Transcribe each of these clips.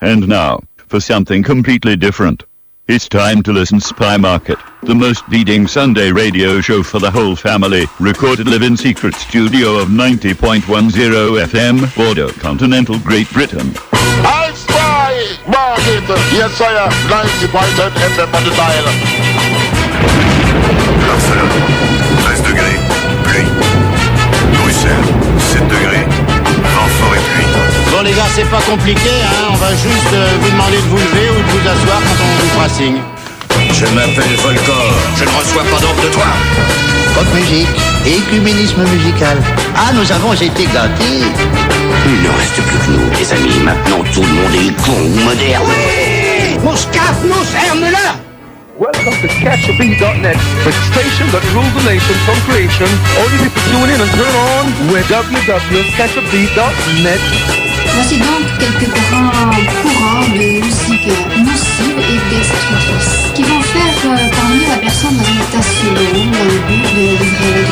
And now, for something completely different. It's time to listen Spy Market, the most leading Sunday radio show for the whole family, recorded live in secret studio of 90.10 FM, Bordeaux, continental Great Britain. I Spy Market, yes sir, 90.10 FM on the dial. Barcelone, 13 degrés, pluie. Bruxelles, 7 degrés, Bon les gars, c'est pas compliqué, hein. On va juste euh, vous demander de vous lever ou de vous asseoir quand on vous fera signe. Je m'appelle Volcor, je ne reçois pas d'ordre de toi. Pop musique et écuménisme musical. Ah, nous avons été gâtés. Il ne reste plus que nous, les amis. Maintenant, tout le monde est con ou moderne. Moscaf, là Welcome to CatchABeat.net, the station that rules the nation from creation. Only people tune in and turn on with www.catchabeat.net. Voici donc quelques grands courants de musique nocive et destructrice qui vont faire euh, parvenir la personne dans un état selon dans le but de la livrer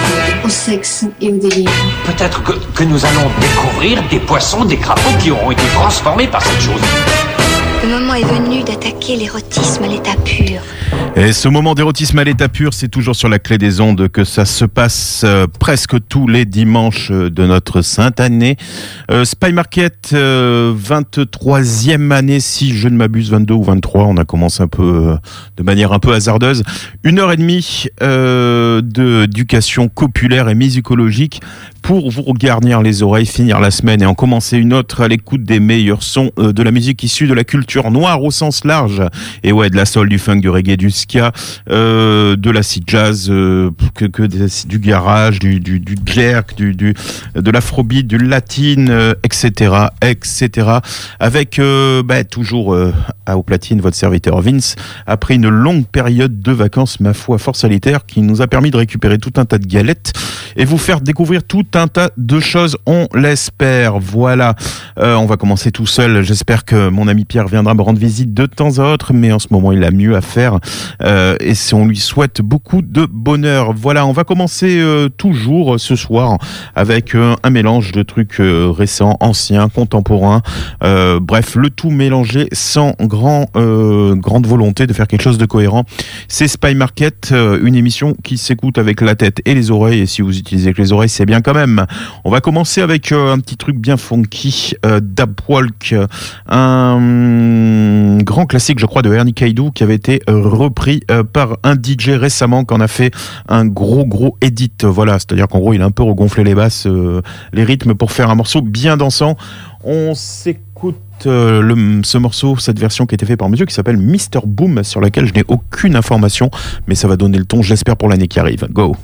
au sexe et au délire. Peut-être que, que nous allons découvrir des poissons, des crapauds qui auront été transformés par cette chose. Le moment est venu d'attaquer l'érotisme à l'état pur. Et ce moment d'érotisme à l'état pur, c'est toujours sur la clé des ondes que ça se passe euh, presque tous les dimanches de notre sainte année. Euh, Spy Market, euh, 23e année, si je ne m'abuse, 22 ou 23. On a commencé un peu euh, de manière un peu hasardeuse. Une heure et demie euh, d'éducation copulaire et musicologique pour vous garnir les oreilles, finir la semaine et en commencer une autre à l'écoute des meilleurs sons euh, de la musique issue de la culture noire au sens large. Et ouais, de la soul, du funk, du reggae, du ska, euh, de l'acid jazz, euh, que, que du garage, du, du, du jerk, du, du, de l'afrobeat, du latine, euh, etc., etc. Avec euh, bah, toujours euh, à au platine votre serviteur Vince après une longue période de vacances, ma foi, fort solitaire, qui nous a permis de récupérer tout un tas de galettes et vous faire découvrir tout un tas de choses, on l'espère. Voilà, Euh, on va commencer tout seul. J'espère que mon ami Pierre viendra me rendre visite de temps à autre, mais en ce moment il a mieux à faire euh, et on lui souhaite beaucoup de bonheur. Voilà, on va commencer euh, toujours ce soir avec euh, un mélange de trucs récents, anciens, contemporains. Bref, le tout mélangé sans grand, grande volonté de faire quelque chose de cohérent. C'est Spy Market, une émission qui s'écoute avec la tête et les oreilles. Et si vous utilisez que les oreilles, c'est bien quand même. On va commencer avec un petit truc bien funky, euh, grand classique, je crois, de Ernie Kaidou qui avait été euh, repris euh, par un DJ récemment, qui en a fait un gros gros edit. Voilà, c'est-à-dire qu'en gros, il a un peu regonflé les basses, euh, les rythmes pour faire un morceau bien dansant. On s'écoute ce morceau, cette version qui a été faite par monsieur qui s'appelle Mr Boom, sur laquelle je n'ai aucune information, mais ça va donner le ton, j'espère, pour l'année qui arrive. Go!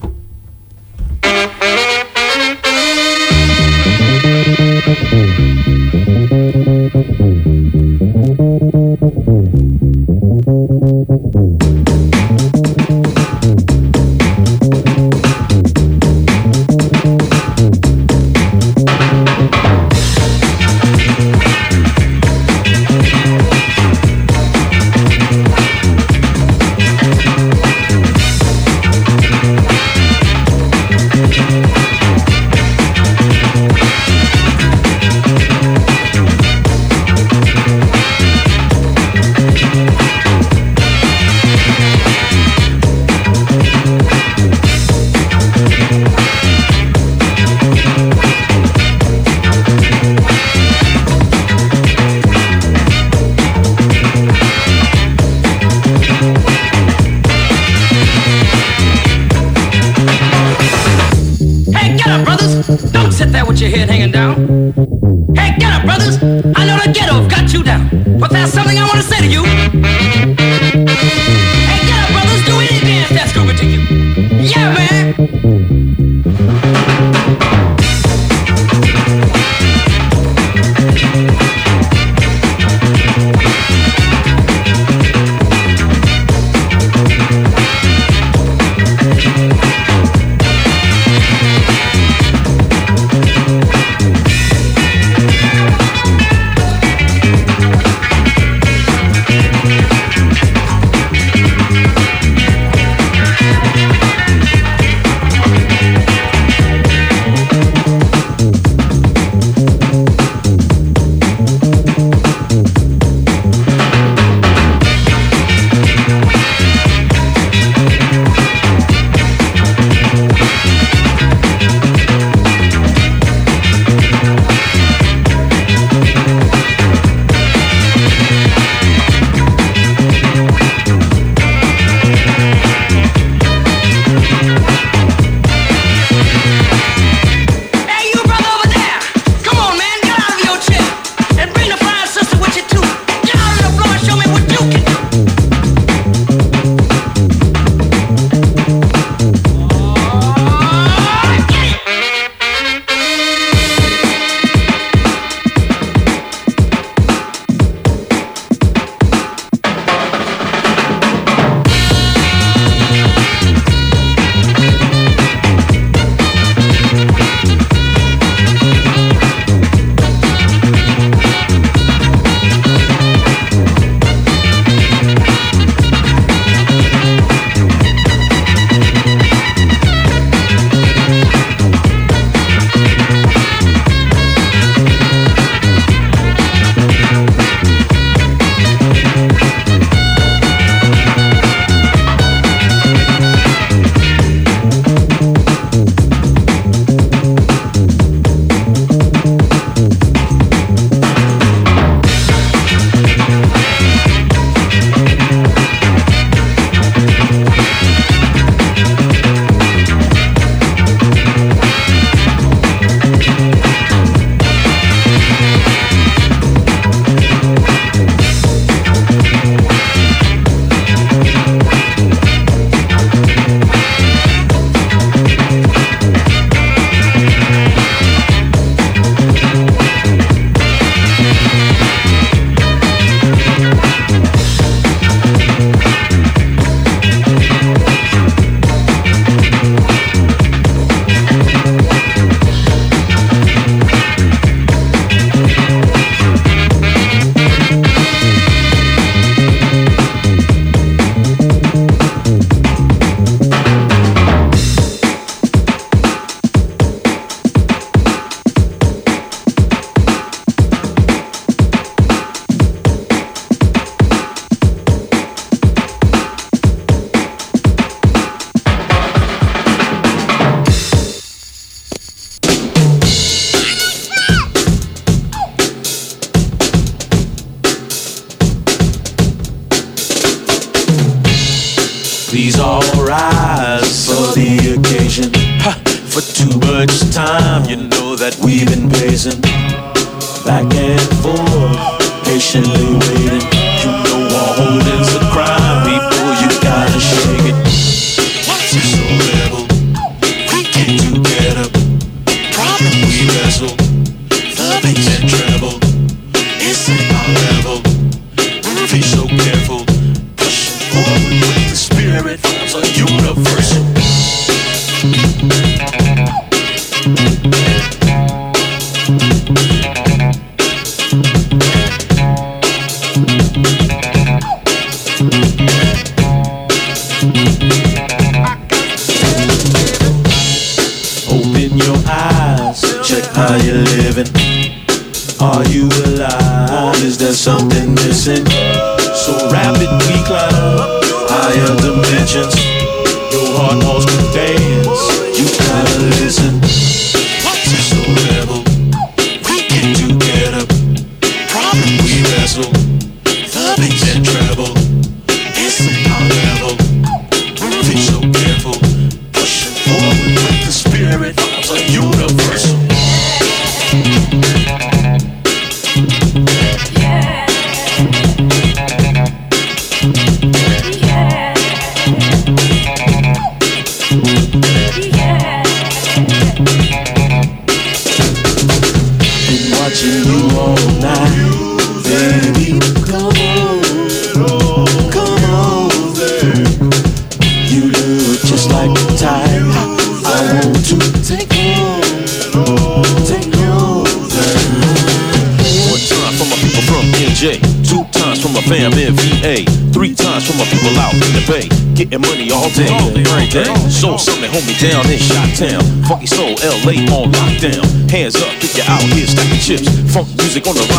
Music on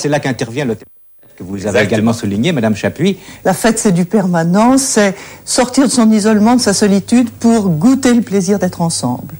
c'est là qu'intervient le que vous avez également souligné, Madame Chapuis. La fête, c'est du permanent, c'est sortir de son isolement, de sa solitude pour goûter le plaisir d'être ensemble.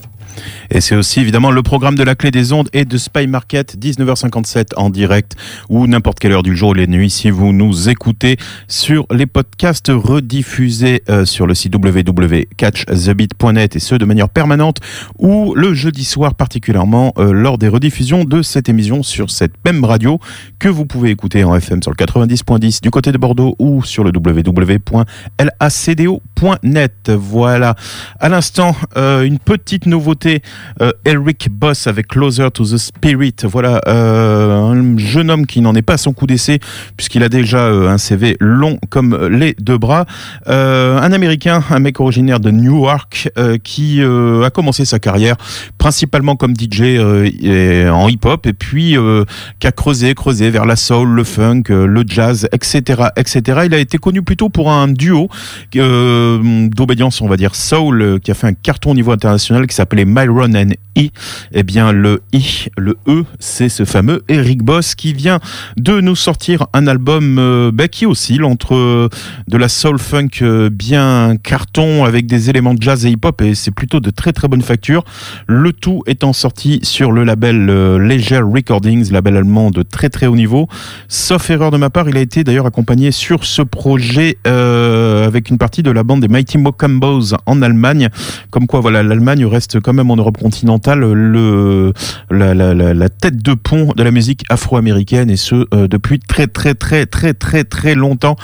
Et c'est aussi évidemment le programme de la clé des ondes et de Spy Market, 19h57 en direct ou n'importe quelle heure du jour ou les nuits si vous nous écoutez sur les podcasts rediffusés euh, sur le site www.catchthebeat.net et ce de manière permanente ou le jeudi soir particulièrement euh, lors des rediffusions de cette émission sur cette même radio que vous pouvez écouter en FM sur le 90.10 du côté de Bordeaux ou sur le www.lacdo.net. Voilà. À l'instant, euh, une petite nouveauté euh, Elric Boss avec Closer to the Spirit. Voilà, euh, un jeune homme qui n'en est pas à son coup d'essai puisqu'il a déjà euh, un CV long comme les deux bras. Euh, un Américain, un mec originaire de Newark qui a commencé sa carrière principalement comme DJ en hip-hop et puis qui a creusé, creusé vers la soul, le funk, le jazz, etc., etc. Il a été connu plutôt pour un duo d'obédience, on va dire soul, qui a fait un carton au niveau international qui s'appelait Myron and E. Eh bien, le I, le E, c'est ce fameux Eric Boss qui vient de nous sortir un album euh, bah, qui oscille entre euh, de la soul funk euh, bien carton avec des éléments de jazz et hip-hop et c'est plutôt de très très bonne facture. Le tout étant sorti sur le label euh, Leisure Recordings, label allemand de très très haut niveau. Sauf erreur de ma part, il a été d'ailleurs accompagné sur ce projet avec une partie de la bande des Mighty Mocombos en Allemagne. Comme quoi, voilà, l'Allemagne reste quand même en Europe continentale, le, la, tête de pont de la musique afro-américaine et ce euh, depuis très très très très très très longtemps.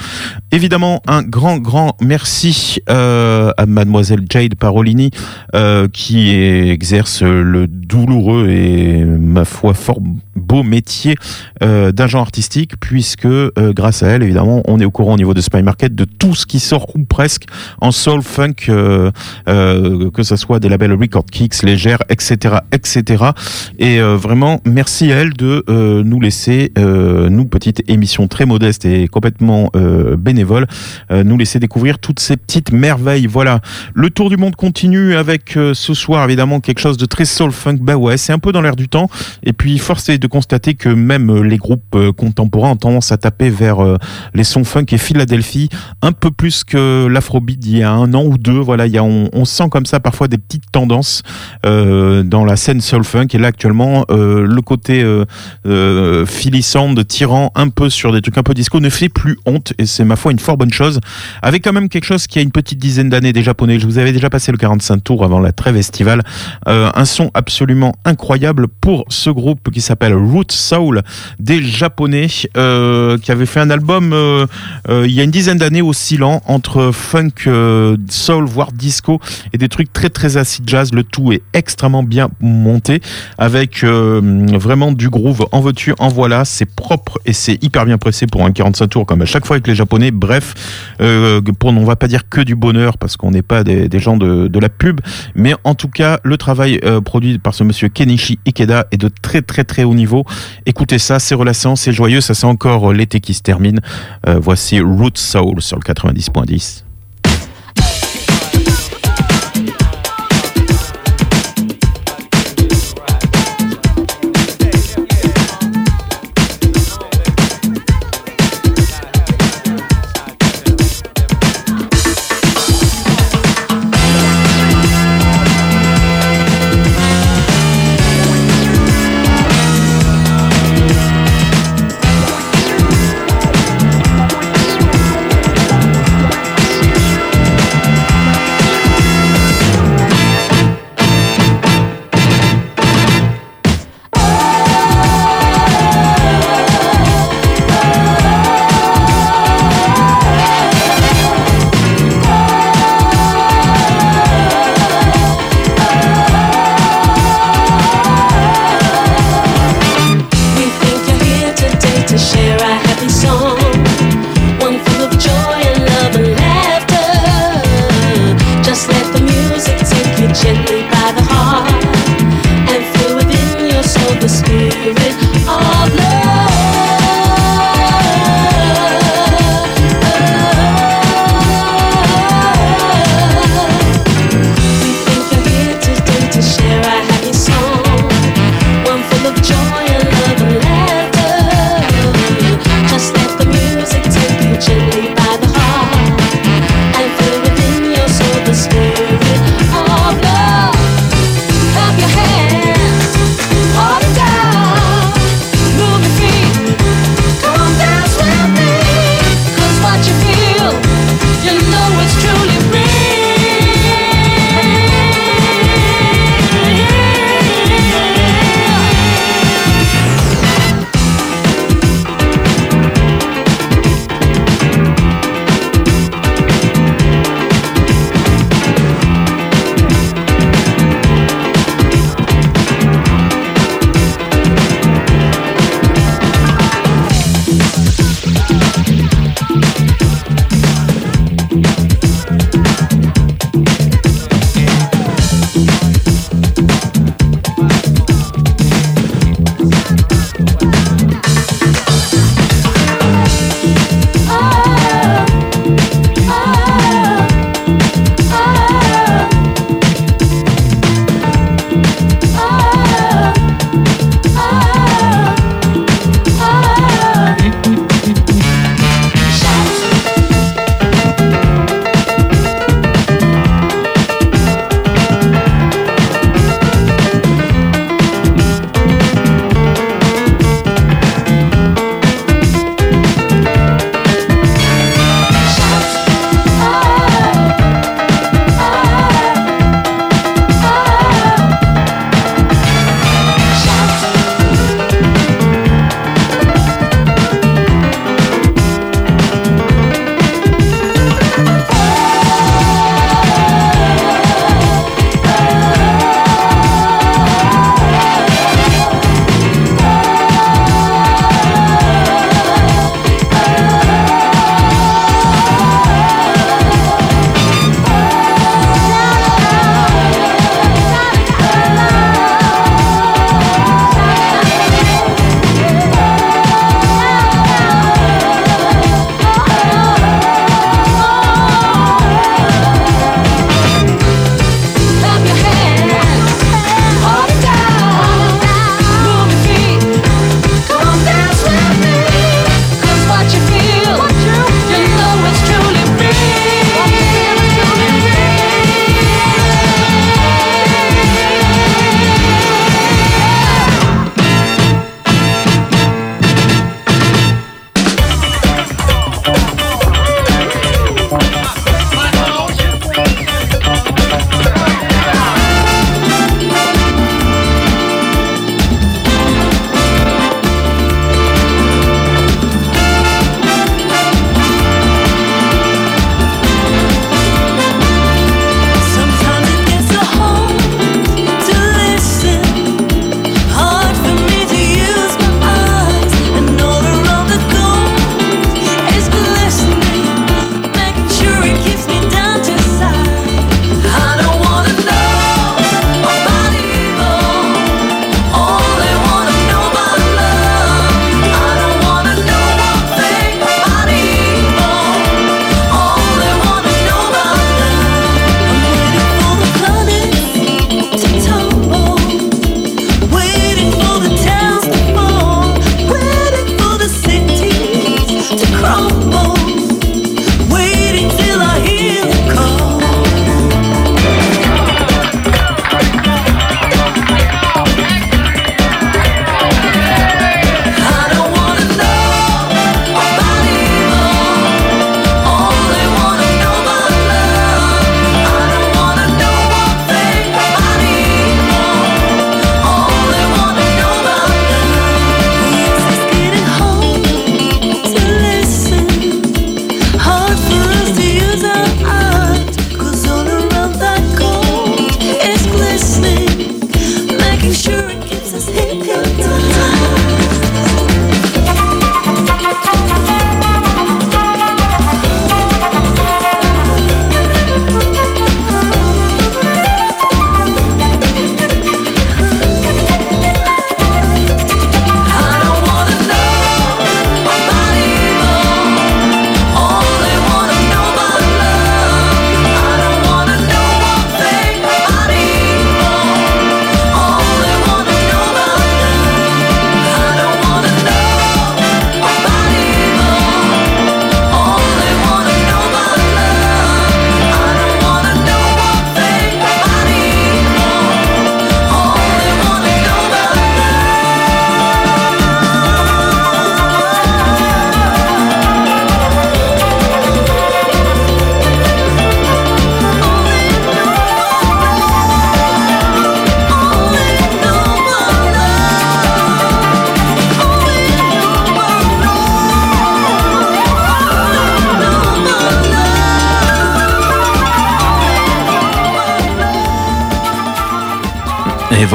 Évidemment, un grand grand merci euh, à mademoiselle Jade Parolini euh, qui exerce le douloureux et ma foi fort beau métier d'agent artistique puisque grâce à elle évidemment on est au courant au niveau de Spy Market de tout ce qui sort ou presque en soul funk que ce soit des labels record kicks etc etc et euh, vraiment merci à elle de euh, nous laisser euh, nous petite émission très modeste et complètement bénévole nous laisser découvrir toutes ces petites merveilles. Voilà. Le tour du monde continue avec ce soir évidemment quelque chose de très soul funk. Bah ouais c'est un peu dans l'air du temps. Et puis force est de constater que même les groupes contemporains ont tendance à taper vers les sons funk et Philadelphie un peu plus que l'afrobeat d'il y a un an ou deux. Voilà il y a on, sent comme ça parfois des petites tendances dans la scène soul funk. Et là actuellement euh, le côté euh, euh, Philly Sound tirant un peu sur des trucs un peu disco ne fait plus honte. Et c'est ma foi une fort bonne chose. Avec quand même quelque chose qui a une petite dizaine d'années des japonais. Je vous avais déjà passé le 45 tours avant la trêve estivale. Euh, un son absolument incroyable pour ce groupe qui s'appelle Root Soul des japonais euh, qui avait fait un album euh, euh, il y a une dizaine d'années oscillant entre funk euh, soul voire disco et des trucs très très acid jazz. Le tout est extrêmement bien monté avec euh, vraiment du groove en veux-tu en voilà. C'est propre et c'est hyper bien pressé pour un 45 tours comme à chaque fois avec les japonais. Bref euh, pour on va pas dire que du bonheur parce qu'on n'est pas des, gens de, de la pub. Mais en tout cas le travail euh, produit par ce monsieur Kenichi Ikeda est de très très très haut niveau. Écoutez ça c'est relaxant c'est joyeux ça c'est encore l'été qui se termine. Euh, voici Root Soul sur le 90.10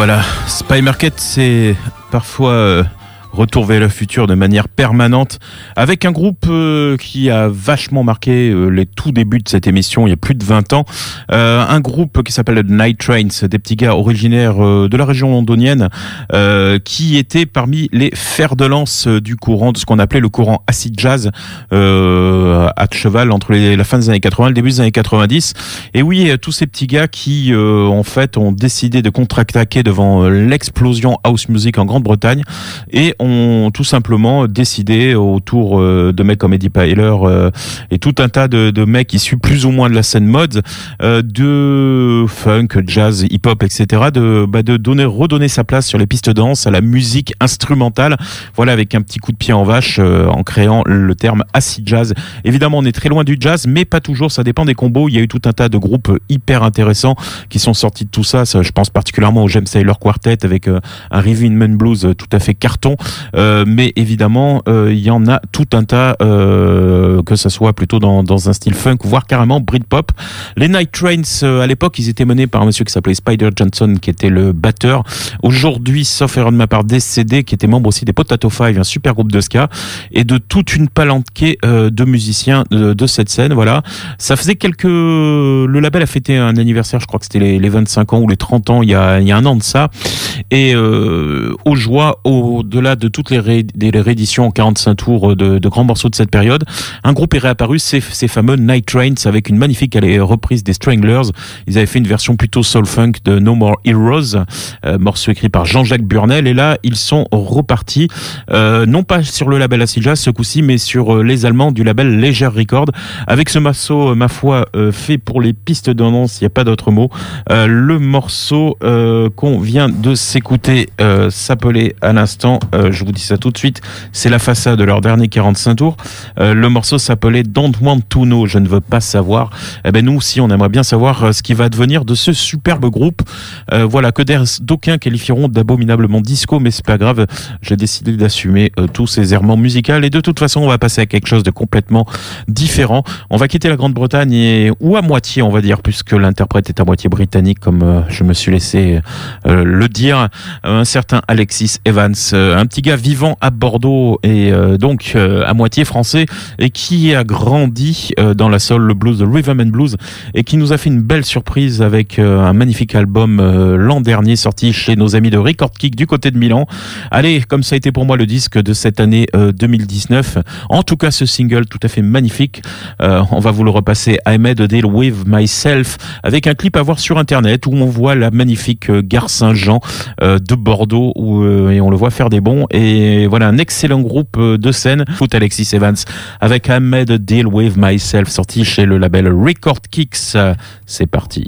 voilà, Spy Market, c'est parfois euh, retour vers le futur de manière permanente, avec un groupe euh, qui a vachement marqué euh, les tout débuts de cette émission il y a plus de 20 ans. Euh, un groupe qui s'appelle Night Trains, des petits gars originaires euh, de la région londonienne, euh, qui étaient parmi les fers de lance euh, du courant, de ce qu'on appelait le courant acid jazz, à cheval entre la fin des années 80 et le début des années 90. Et oui, tous ces petits gars qui, en fait, ont décidé de contre-attaquer devant l'explosion house music en Grande-Bretagne et ont tout simplement décidé autour euh, de mecs comme Eddie Pyler euh, et tout un tas de, de mecs issus plus ou moins de la scène mode, euh, de funk, jazz, hip-hop, etc., de, bah, de donner, redonner sa place sur les pistes de danse à la musique instrumentale. Voilà, avec un petit coup de pied en vache en créant le terme acid jazz. Évidemment, on est très loin du jazz, mais pas toujours. Ça dépend des combos. Il y a eu tout un tas de groupes hyper intéressants qui sont sortis de tout ça. Je pense particulièrement au James Taylor Quartet avec un Rhythm and Blues tout à fait carton. Euh, mais évidemment, euh, il y en a tout un tas, euh, que ça soit plutôt dans, dans un style funk, voire carrément Britpop. Les Night Trains, euh, à l'époque, ils étaient menés par un monsieur qui s'appelait Spider Johnson, qui était le batteur. Aujourd'hui, sauf erreur de ma part, décédé, qui était membre aussi des Potato Five, un super groupe de ska, et de toute une palanquée euh, de musiciens de, de cette scène. Voilà. Ça faisait quelques... Le label a fêté un anniversaire, je crois que c'était les, les 25 ans ou les 30 ans, il y a, il y a un an de ça. Et euh, aux joies, au-delà de toutes les, ré- des rééditions en 45 tours de, de grands morceaux de cette période, un groupe est réapparu, ces, ces fameux Night Trains, avec une magnifique allez, reprise des Stranglers. Ils avaient fait une version plutôt soul-funk de No More Heroes, euh, morceau écrit par Jean-Jacques Burnel. Et là, ils sont repartis, euh, non pas sur le label Acid Jazz ce coup-ci, mais sur euh, les Allemands du label Leger Record, avec ce morceau, euh, ma foi, euh, fait pour les pistes danse, il n'y a pas d'autre mot. Euh, le morceau euh, qu'on vient de s'écouter euh, s'appelait à l'instant, euh, je vous dis ça tout de suite, c'est la façade de leur dernier 45 tours. Euh, le morceau s'appelait Don't Want to Know, je ne veux pas savoir. Eh ben nous aussi, on aimerait bien savoir euh, ce qui va devenir de ce superbe groupe. Euh, voilà, que d'aucuns qualifieront d'abominablement disco, mais c'est pas grave, j'ai décidé d'assumer tous ces errements musicaux et de toute façon, on va passer à quelque chose de complètement différent. On va quitter la Grande-Bretagne et ou à moitié, on va dire, puisque l'interprète est à moitié britannique, comme je me suis laissé le dire. Un certain Alexis Evans, un petit gars vivant à Bordeaux et donc euh, à moitié français et qui a grandi euh, dans la soul, le blues, le rhythm and blues et qui nous a fait une belle surprise avec euh, un magnifique album euh, l'an dernier sorti chez nos amis de Record Kick du côté de Milan. Allez, comme ça a été pour moi le disque de cette année euh, 2019. En tout cas, ce single tout à fait magnifique. Euh, on va vous le repasser. I made a deal with myself avec un clip à voir sur internet où on voit la magnifique euh, gare Saint-Jean euh, de Bordeaux où, euh, et on le voit faire des bons. Et voilà un excellent groupe euh, de scène. Foot Alexis Evans avec I made a deal with myself sorti chez le label Record Kicks. C'est parti.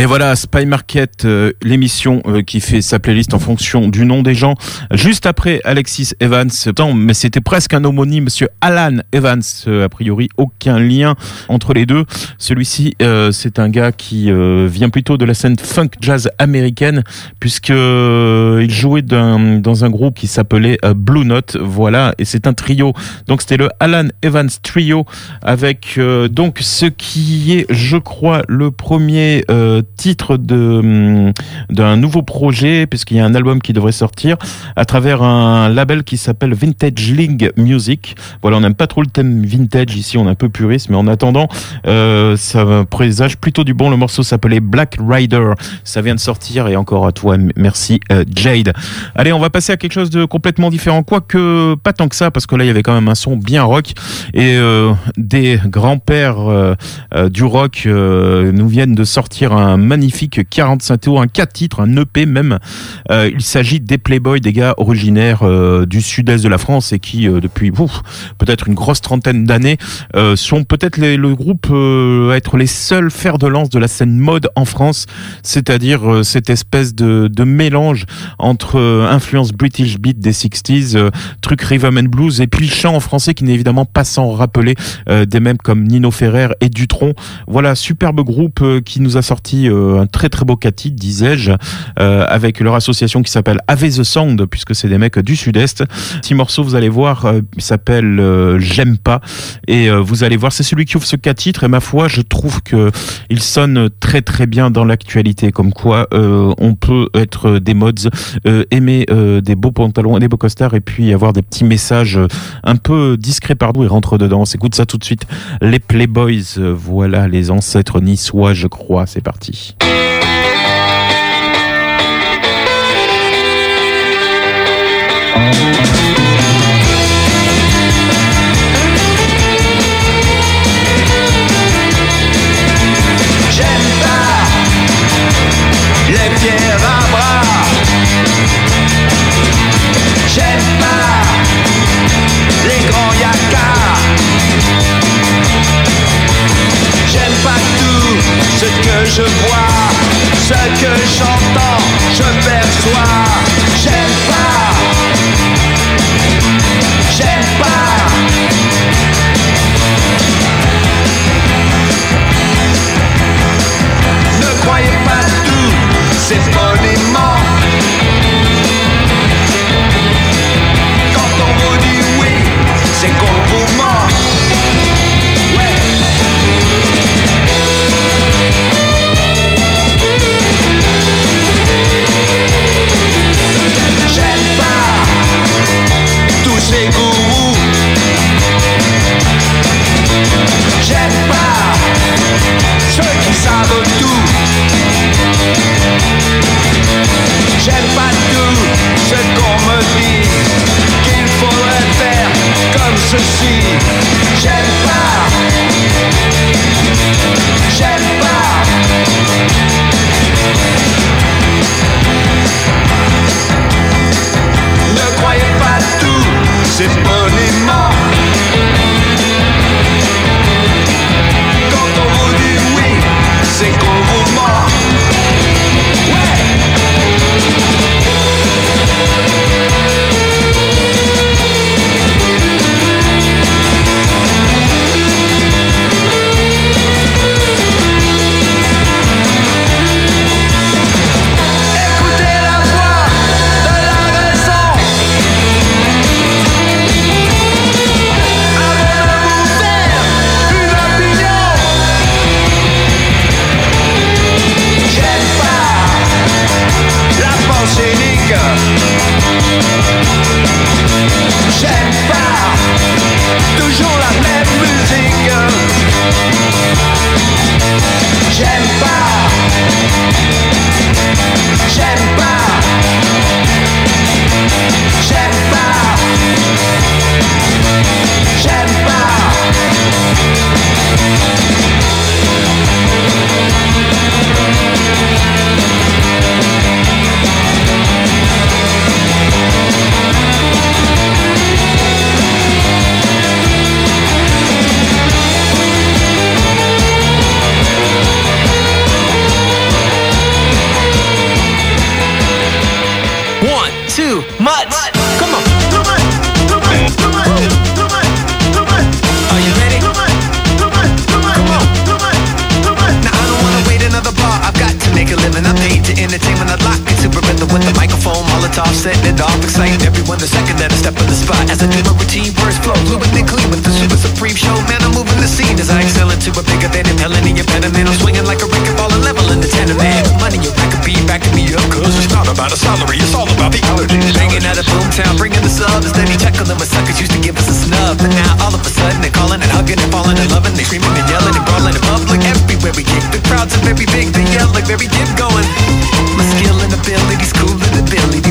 Et voilà, Spy Market, euh, l'émission euh, qui fait sa playlist en fonction du nom des gens. Juste après Alexis Evans, Attends, mais c'était presque un homonyme, Monsieur Alan Evans. Euh, a priori, aucun lien entre les deux. Celui-ci, euh, c'est un gars qui euh, vient plutôt de la scène funk jazz américaine, puisque euh, il jouait d'un, dans un groupe qui s'appelait Blue Note. Voilà, et c'est un trio. Donc c'était le Alan Evans Trio avec donc ce qui est, je crois, le premier. Euh, nouveau projet, puisqu'il y a un album qui devrait sortir à travers un label qui s'appelle Vintage League Music. Voilà, on n'aime pas trop le thème vintage ici, on est un peu puriste, mais en attendant, euh, ça présage plutôt du bon. Le morceau s'appelait Black Rider. Ça vient de sortir et encore à toi, merci euh, Jade. Allez, on va passer à quelque chose de complètement différent, quoique pas tant que ça, parce que là il y avait quand même un son bien rock et euh, des grands-pères du rock nous viennent de sortir un magnifique 45 tours, un 4 titres, un EP même. Euh, il s'agit des Playboys, des gars originaires euh, du sud-est de la France et qui euh, depuis peut-être une grosse trentaine d'années euh, sont peut-être le groupe euh, à être les seuls fers de lance de la scène mode en France, c'est-à-dire euh, cette espèce de, de mélange entre influence British beat des 60s, euh, truc rhythm and blues et puis chant en français qui n'est évidemment pas sans rappeler des mêmes comme Nino Ferrer et Dutron. Voilà, superbe groupe qui nous a sorti un très très beau titre, disais-je, euh, avec leur association qui s'appelle Ave the Sound, puisque c'est des mecs du sud-est. Petit morceau, vous allez voir, euh, il s'appelle euh, J'aime pas, et vous allez voir, c'est celui qui ouvre ce cas titre, et ma foi, je trouve que il sonne très très bien dans l'actualité, comme quoi on peut être des mods, aimer des beaux pantalons et des beaux costards, et puis avoir des petits messages un peu discrets pardon, et rentre dedans. On ça tout de suite. Les Playboys, voilà les ancêtres niçois, je crois. C'est parti. J'aime pas les pierres à bras. J'aime pas les grands yakas. Que je vois, ce que j'entends, je perçois. J'aime pas. J'aime pas. Ne croyez pas tout, c'est monément. Comme ceci.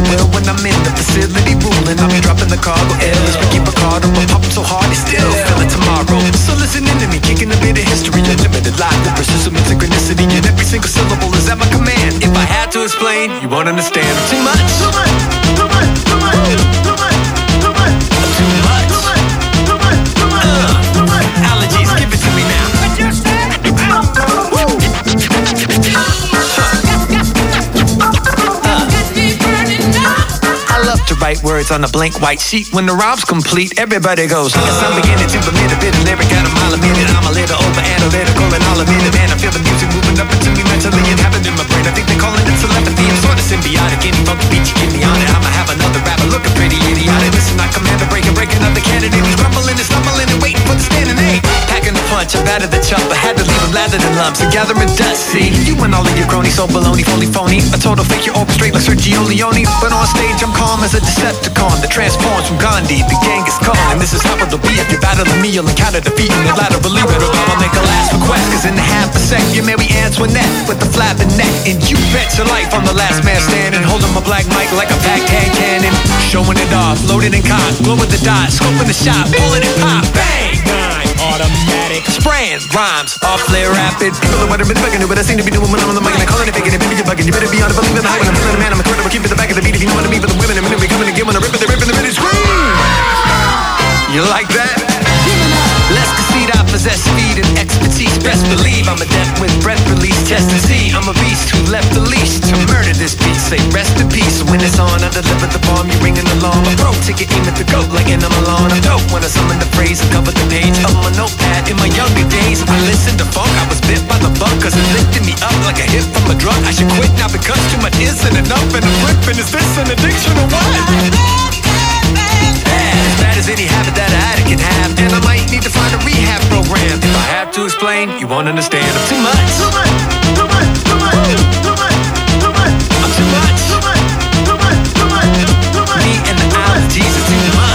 Well, when I'm in the facility ruling, I'll be dropping the cargo L's. Ricky Ricardo, but popping so hard it's still feeling tomorrow. So listen in to me, kicking a bit of history, limited life, the precision and synchronicity, and every single syllable is at my command. If I had to explain, you won't understand. Too much. Too much. Words on a blank white sheet. When the rhyme's complete, everybody goes. Yes, I'm beginning to admit a bit of lyric at a mile a minute. I'm a little over analytical and all admit it. Man, I feel the music moving up into me mentally and having in my brain. I think they're calling it telepathy. I'm sort of symbiotic. Any funky beat you get me on it. I'ma have another rapper looking pretty idiotic. Listen, I command a break and breaking up the candidate. He's grumbling and stumbling and waiting for the the punch, I've added the chop. I had to leave him lathered in lumps and gathering dust. See, you and all of your cronies so baloney, fully phony. A total fake, you orchestrate like Sergio Leone. But on stage, I'm calm as a Decepticon that transforms from Gandhi to Genghis Khan. And this is how it'll be if you battle me. You'll encounter defeat and laterally red I'll make a last request. Cause in half a sec, you Mary Antoinette with the flapping neck. And you bet your life I'm the last man standing. Holding my black mic like a backhand cannon. Showing it off, loaded and cocked. Glow with the dot, scoping the shot, pulling it pop. Bang! Automatic. Spraying rhymes, flare rapid. People are wondering, bugging it, but I seem to be doing when I'm on the mic. And I'm calling it faking it, baby, you're bugging. You better be on the believe in the hype. When I'm feeling the man, I'm a credible. Keep it the back of the beat if you know what I mean. For the women, a minute we coming again when I rip it, they rip it, the minute scream. You like that? I possess speed and expertise. Best believe I'm adept with breath release. Test and see. I'm a beast who left the least to murder this beat. Say rest in peace. When it's on, I deliver the bomb. You ringing alarm. A pro ticket, aim at the goat like in a Milan. I'm dope when I summon the phrase and cover the page of my notepad. In my younger days, I listened to funk. I was bit by the bug cause it lifted me up like a hit from a drug. I should quit now because too much isn't enough. And I'm ripping. Is this an addiction or what? Bad as any habit that an addict can have And I might need to find a rehab program If I have to explain, you won't understand I'm too much Too much, too much, too much, too much, too much I'm too much Too much, too much, too much, too much Me and the allergies are too much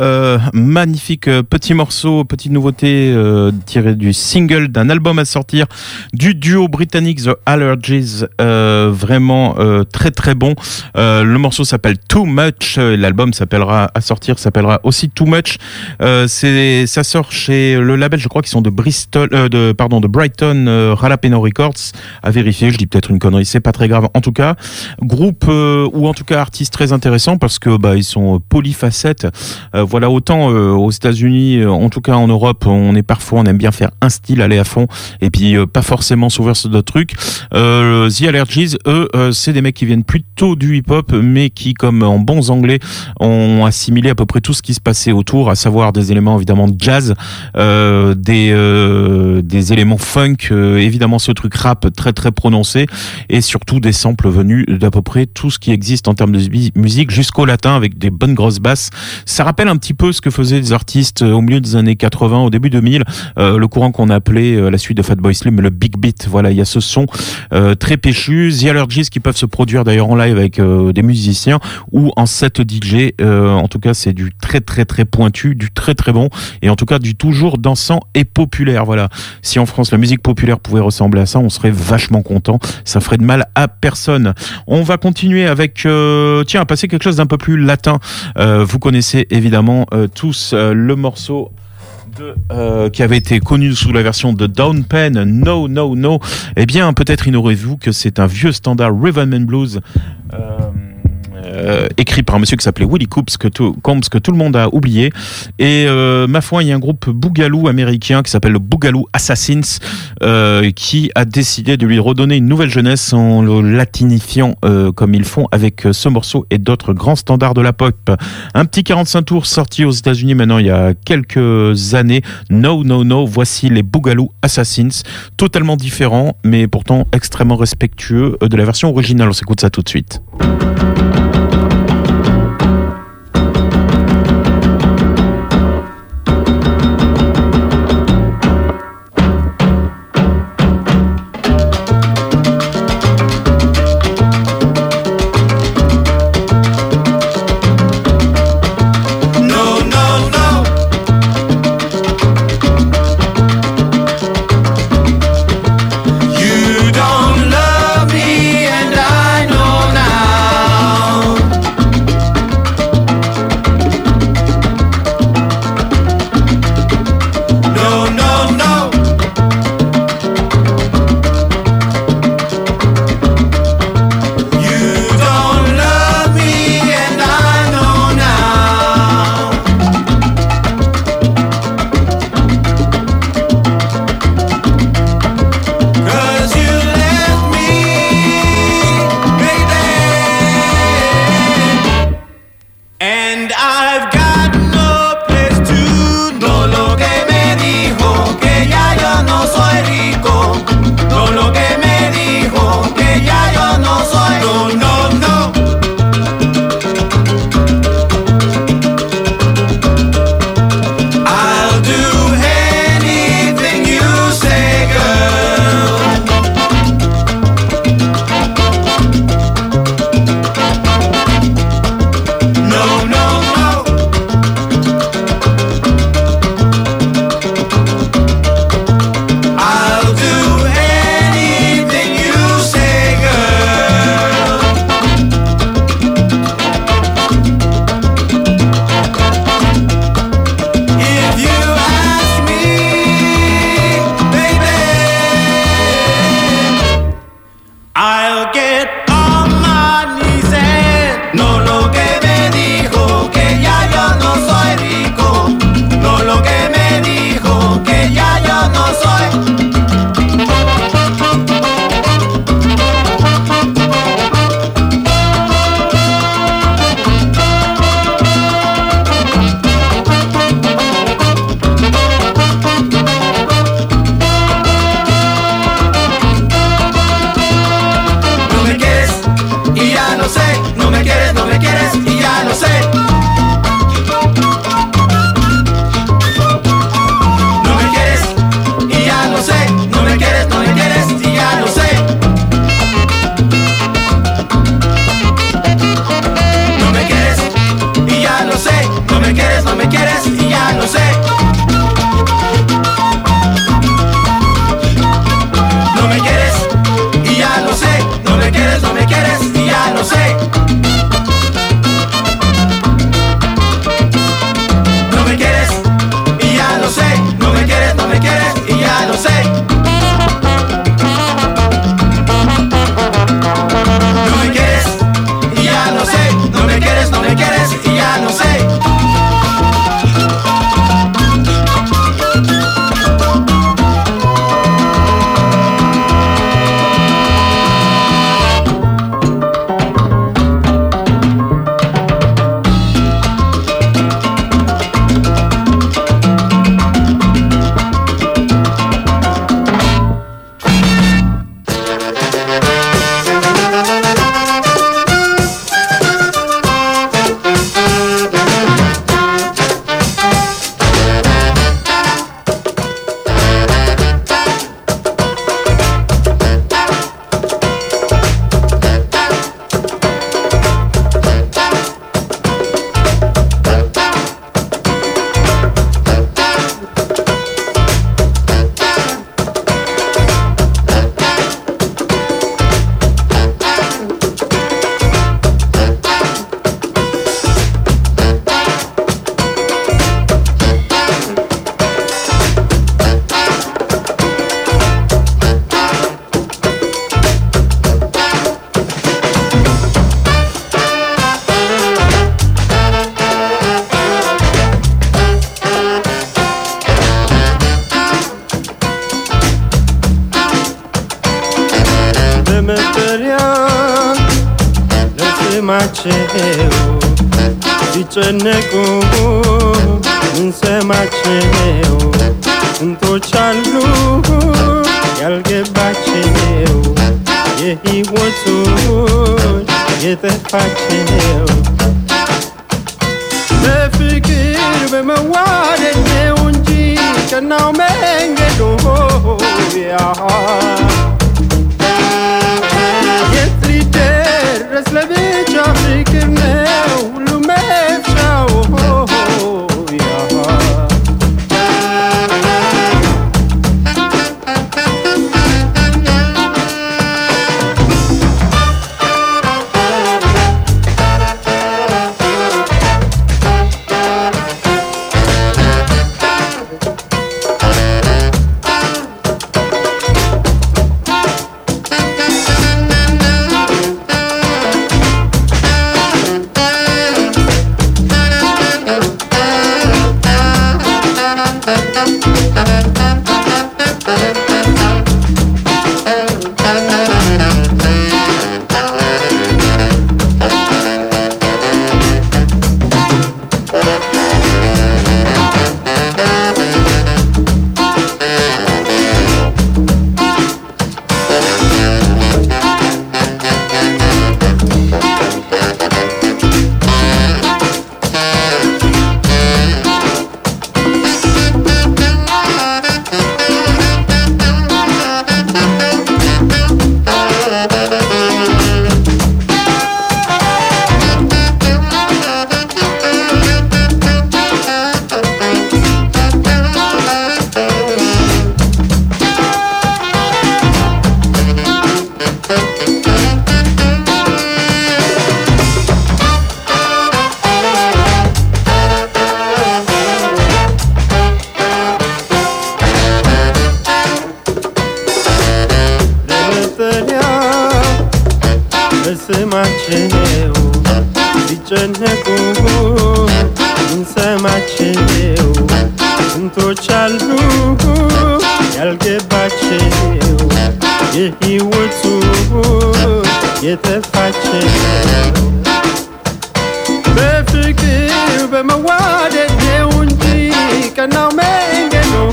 euh, magnifique euh, petit morceau, petite nouveauté euh, tirée du single d'un album à sortir du duo britannique The Allergies, vraiment très très bon. Le morceau s'appelle Too Much, l'album s'appellera à sortir s'appellera aussi Too Much. Ça sort chez le label, je crois qu'ils sont de Bristol, de pardon de Brighton Jalapeno Records. À vérifier, je dis peut-être une connerie, c'est pas très grave. En tout cas, groupe ou en tout cas artiste très intéressant parce que bah ils sont polyfacettes. Euh, voilà autant euh, aux États-Unis, euh, en tout cas en Europe, on est parfois on aime bien faire un style aller à fond et puis pas forcément s'ouvrir sur d'autres trucs. The Allergies, eux, c'est des mecs qui viennent plutôt du hip-hop, mais qui, comme en bons anglais, ont assimilé à peu près tout ce qui se passait autour, à savoir des éléments évidemment de jazz, euh, des euh, des éléments funk, euh, évidemment ce truc rap très très prononcé, et surtout des samples venus d'à peu près tout ce qui existe en termes de musique jusqu'au latin avec des bonnes grosses basses. Ça rappelle un petit peu ce que faisaient les artistes euh, au milieu des années 80, au début 2000, euh, le courant qu'on appelait euh, la suite de Fatboy Slim, le big beat. Voilà, il y a ce son euh, très péchu, The Allergies qui peuvent se produire d'ailleurs en live avec euh, des musiciens ou en set DJ. Euh, en tout cas, c'est du très très très pointu, du très très bon et en tout cas du toujours dansant et populaire. Voilà. Si en France la musique populaire pouvait ressembler à ça, on serait vachement content. Ça ferait de mal à personne. On va continuer avec, tiens, passer quelque chose d'un peu plus latin. Vous connaissez évidemment euh, tous euh, le morceau euh, qui avait été connu sous la version de Down Pen, No No No. Eh bien, peut-être ignorez-vous que c'est un vieux standard Rhythm and Blues. Euh, écrit par un monsieur qui s'appelait Willie Coops que tout, Combs que tout le monde a oublié. Et euh, ma foi il y a un groupe bougalou américain qui s'appelle le Bougalou Assassins euh, qui a décidé de lui redonner une nouvelle jeunesse en le latinifiant euh, comme ils font avec euh, ce morceau et d'autres grands standards de la pop. Un petit 45 tours sorti aux États-Unis maintenant il y a quelques années. No No No voici les Bougalou Assassins. Totalement différents mais pourtant extrêmement respectueux euh, de la version originale. On s'écoute ça tout de suite senekou nse macheo nto chalu yalge bacheo yehi wotu yete facheo ስማችንው ሲጨነቁ ምንሰማችንው ስንቶች አሉ ያልገባችው የህይወቱ የጠፋችው በፍቅር በመዋደድ ነው እንጂ ቀናው መንገድ ነው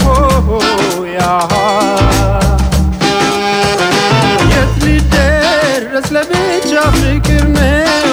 ያ أحلى بيت شاف كرمال.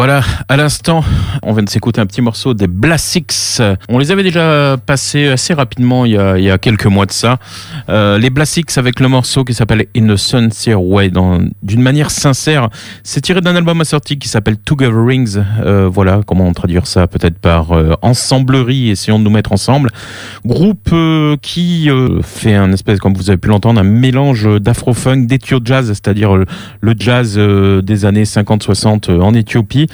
Voilà, à l'instant, on vient de s'écouter un petit morceau des Blassics. On les avait déjà passés assez rapidement il y a, quelques mois de ça. Euh, les Blassics avec le morceau qui s'appelle In a Way, d'une manière sincère. C'est tiré d'un album assorti qui s'appelle Together Rings. Euh, voilà, comment traduire ça? Peut-être par euh, ensemblerie, essayons de nous mettre ensemble. Groupe qui fait un espèce, comme vous avez pu l'entendre, un mélange d'afro-funk, d'ethio-jazz, c'est-à-dire le jazz des années 50-60 euh, en Éthiopie.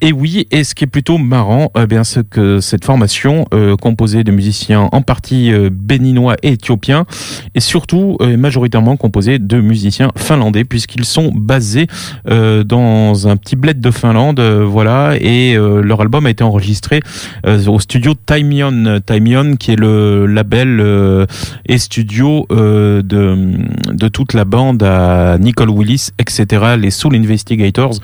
Et oui, et ce qui est plutôt marrant, eh bien, c'est que cette formation, euh, composée de musiciens en partie euh, béninois et éthiopiens, est surtout euh, majoritairement composée de musiciens finlandais, puisqu'ils sont basés euh, dans un petit bled de Finlande, euh, voilà, et euh, leur album a été enregistré euh, au studio Timion, Timion qui est le label euh, et studio euh, de, de toute la bande à Nicole Willis, etc., les Soul Investigators.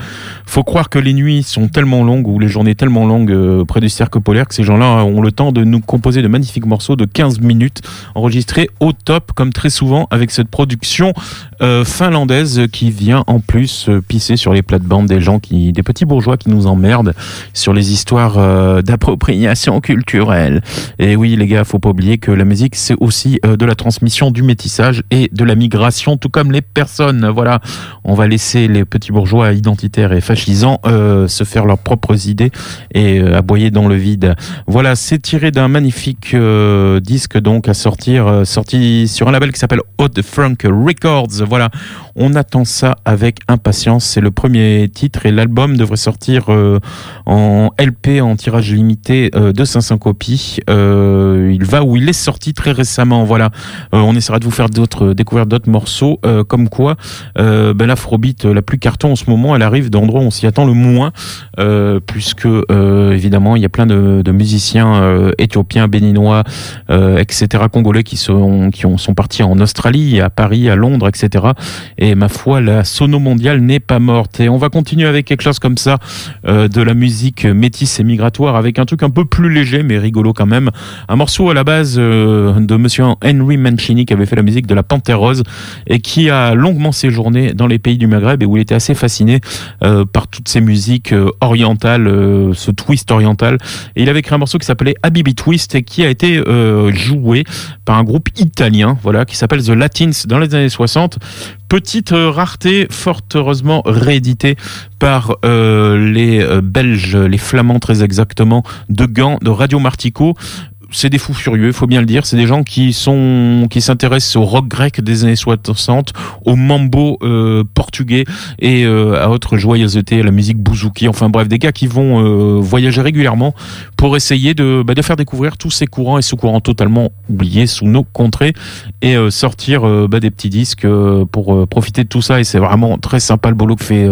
Faut croire que les nuits sont tellement longues ou les journées tellement longues euh, près du cercle polaire que ces gens-là ont le temps de nous composer de magnifiques morceaux de 15 minutes enregistrés au top, comme très souvent avec cette production euh, finlandaise qui vient en plus euh, pisser sur les plates-bandes des gens qui, des petits bourgeois qui nous emmerdent sur les histoires d'appropriation culturelle. Et oui, les gars, faut pas oublier que la musique, c'est aussi de la transmission du métissage et de la migration, tout comme les personnes. Voilà, on va laisser les petits bourgeois identitaires et fascisants se faire leurs propres idées et euh, aboyer dans le vide. Voilà, c'est tiré d'un magnifique euh, disque donc à sortir, euh, sorti sur un label qui s'appelle Hot Frank Records. Voilà, on attend ça avec impatience. C'est le premier titre et l'album devrait sortir en LP en tirage limité de 500 copies. Il va où il est sorti très récemment. Voilà, on essaiera de vous faire d'autres découvrir d'autres morceaux, comme quoi ben, l'afrobeat la plus carton en ce moment, elle arrive d'endroits où on s'y attend le moins, puisque euh, évidemment il y a plein de, musiciens euh, éthiopiens, béninois, euh, etc., congolais qui sont qui ont, sont partis en Australie, à Paris, à Londres, etc. Et ma foi, la sono mondiale n'est pas morte. Et on va continuer avec quelque chose comme ça, euh, de la musique métisse et migratoire, avec un truc un peu plus léger, mais rigolo quand même. Un morceau à la base euh, de monsieur Henry Mancini, qui avait fait la musique de la Panthère Rose, et qui a longuement séjourné dans les pays du Maghreb, et où il était assez fasciné euh, par toutes ces musiques euh, orientales, euh, ce twist oriental. Et il avait créé un morceau qui s'appelait Habibi Twist, et qui a été euh, joué par un groupe italien, voilà, qui s'appelle The Latins dans les années 60. Petite rareté, fort heureusement rééditée par les Belges, les Flamands très exactement, de Gand, de Radio Martico. C'est des fous furieux, faut bien le dire. C'est des gens qui sont qui s'intéressent au rock grec des années 60, au mambo euh, portugais et euh, à autre joyeuseté, à la musique bouzouki. Enfin bref, des gars qui vont euh, voyager régulièrement pour essayer de, bah, de faire découvrir tous ces courants et sous-courants totalement oubliés sous nos contrées et euh, sortir euh, bah, des petits disques euh, pour profiter de tout ça. Et c'est vraiment très sympa le boulot que fait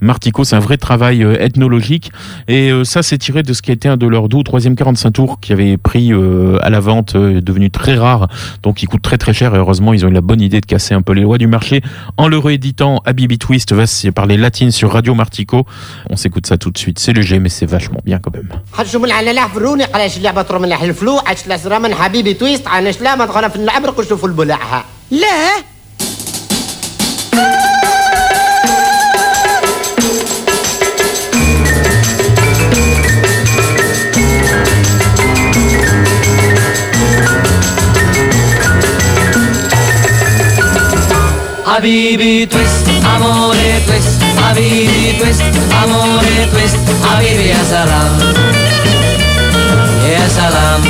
Martico. C'est un vrai travail ethnologique. Et ça, c'est tiré de ce qui a été un de leurs deux troisième 45 tours qui avait pris euh, à la vente euh, est devenu très rare, donc il coûte très très cher. Et heureusement, ils ont eu la bonne idée de casser un peu les lois du marché en le rééditant à Bibi Twist, va parler latine sur Radio Martico. On s'écoute ça tout de suite. C'est léger, mais c'est vachement bien quand même. لا a Bibi Twist, amore twist, a Twist, amore twist, a Bibi yes alam, yes alam.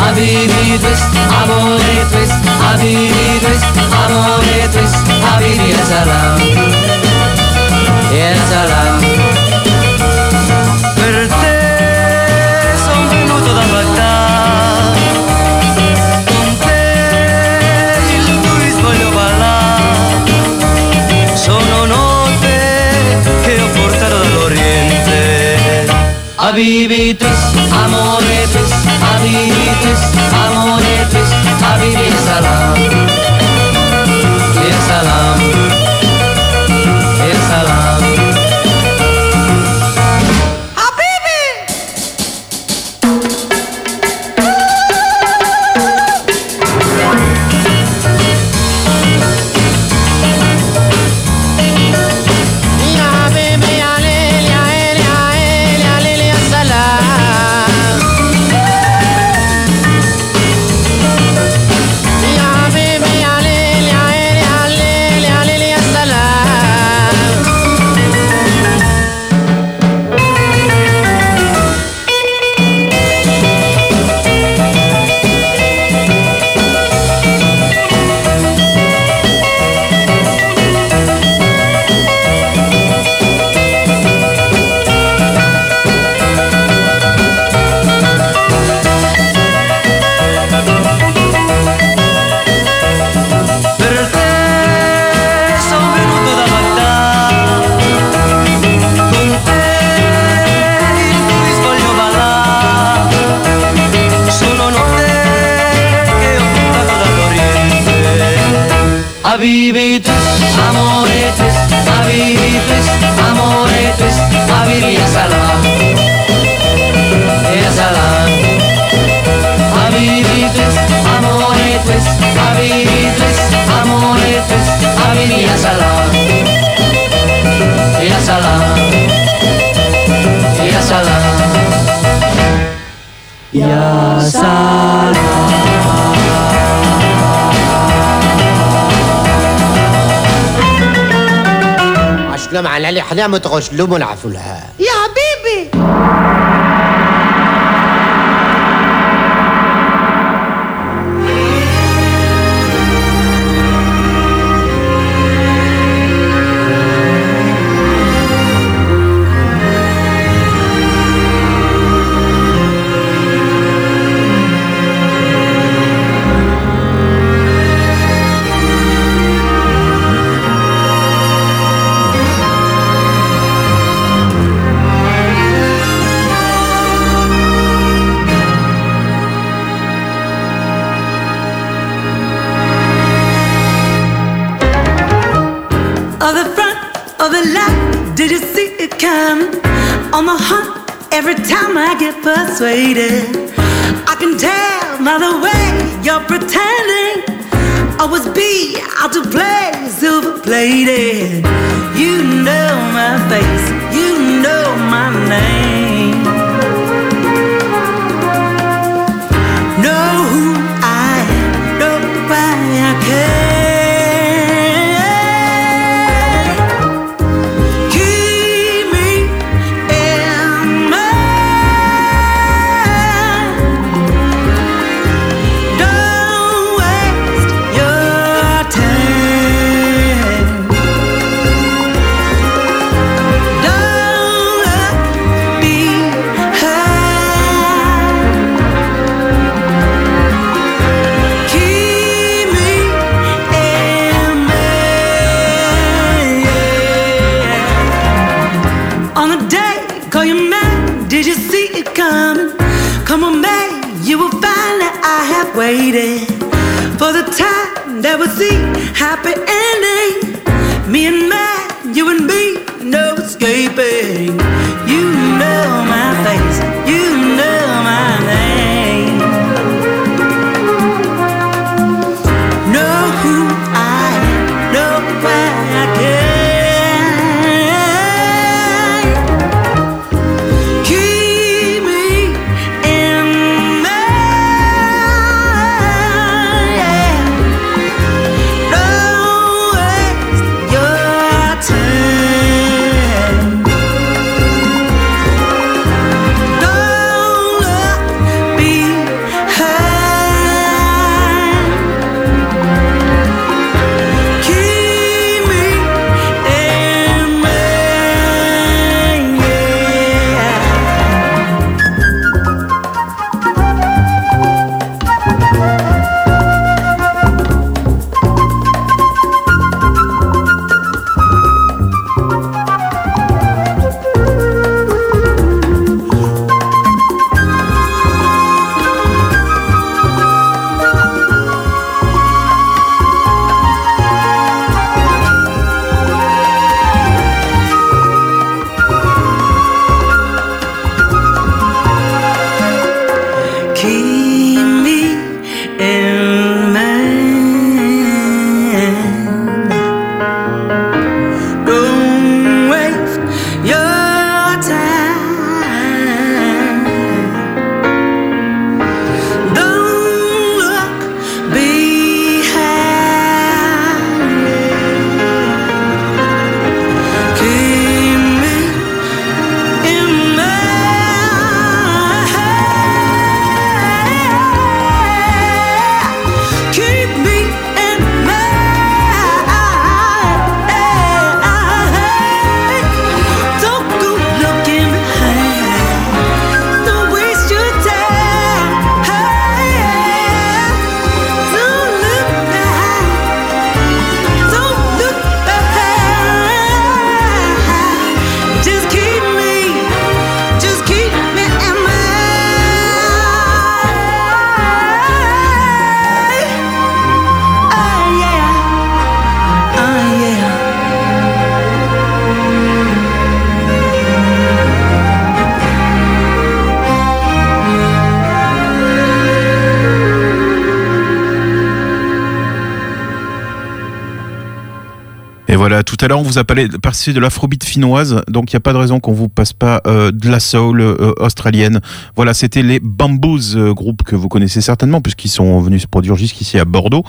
A Twist, amore twist, a Bibi Twist, amore twist, a Bibi yes alam, yes alam. Habibi twist, amore twist Habibi حنعمل تغش لهم العفو لها. of a. Did you see it coming? On the hunt, every time I get persuaded, I can tell by the way you're pretending. Always be out to play, silver plated. You know my face, you know my name. A parlé, de l'afrobeat finnoise, donc il n'y a pas de raison qu'on vous passe pas euh, de la soul euh, australienne. Voilà, c'était les Bamboos, euh, groupe que vous connaissez certainement, puisqu'ils sont venus se produire jusqu'ici à Bordeaux.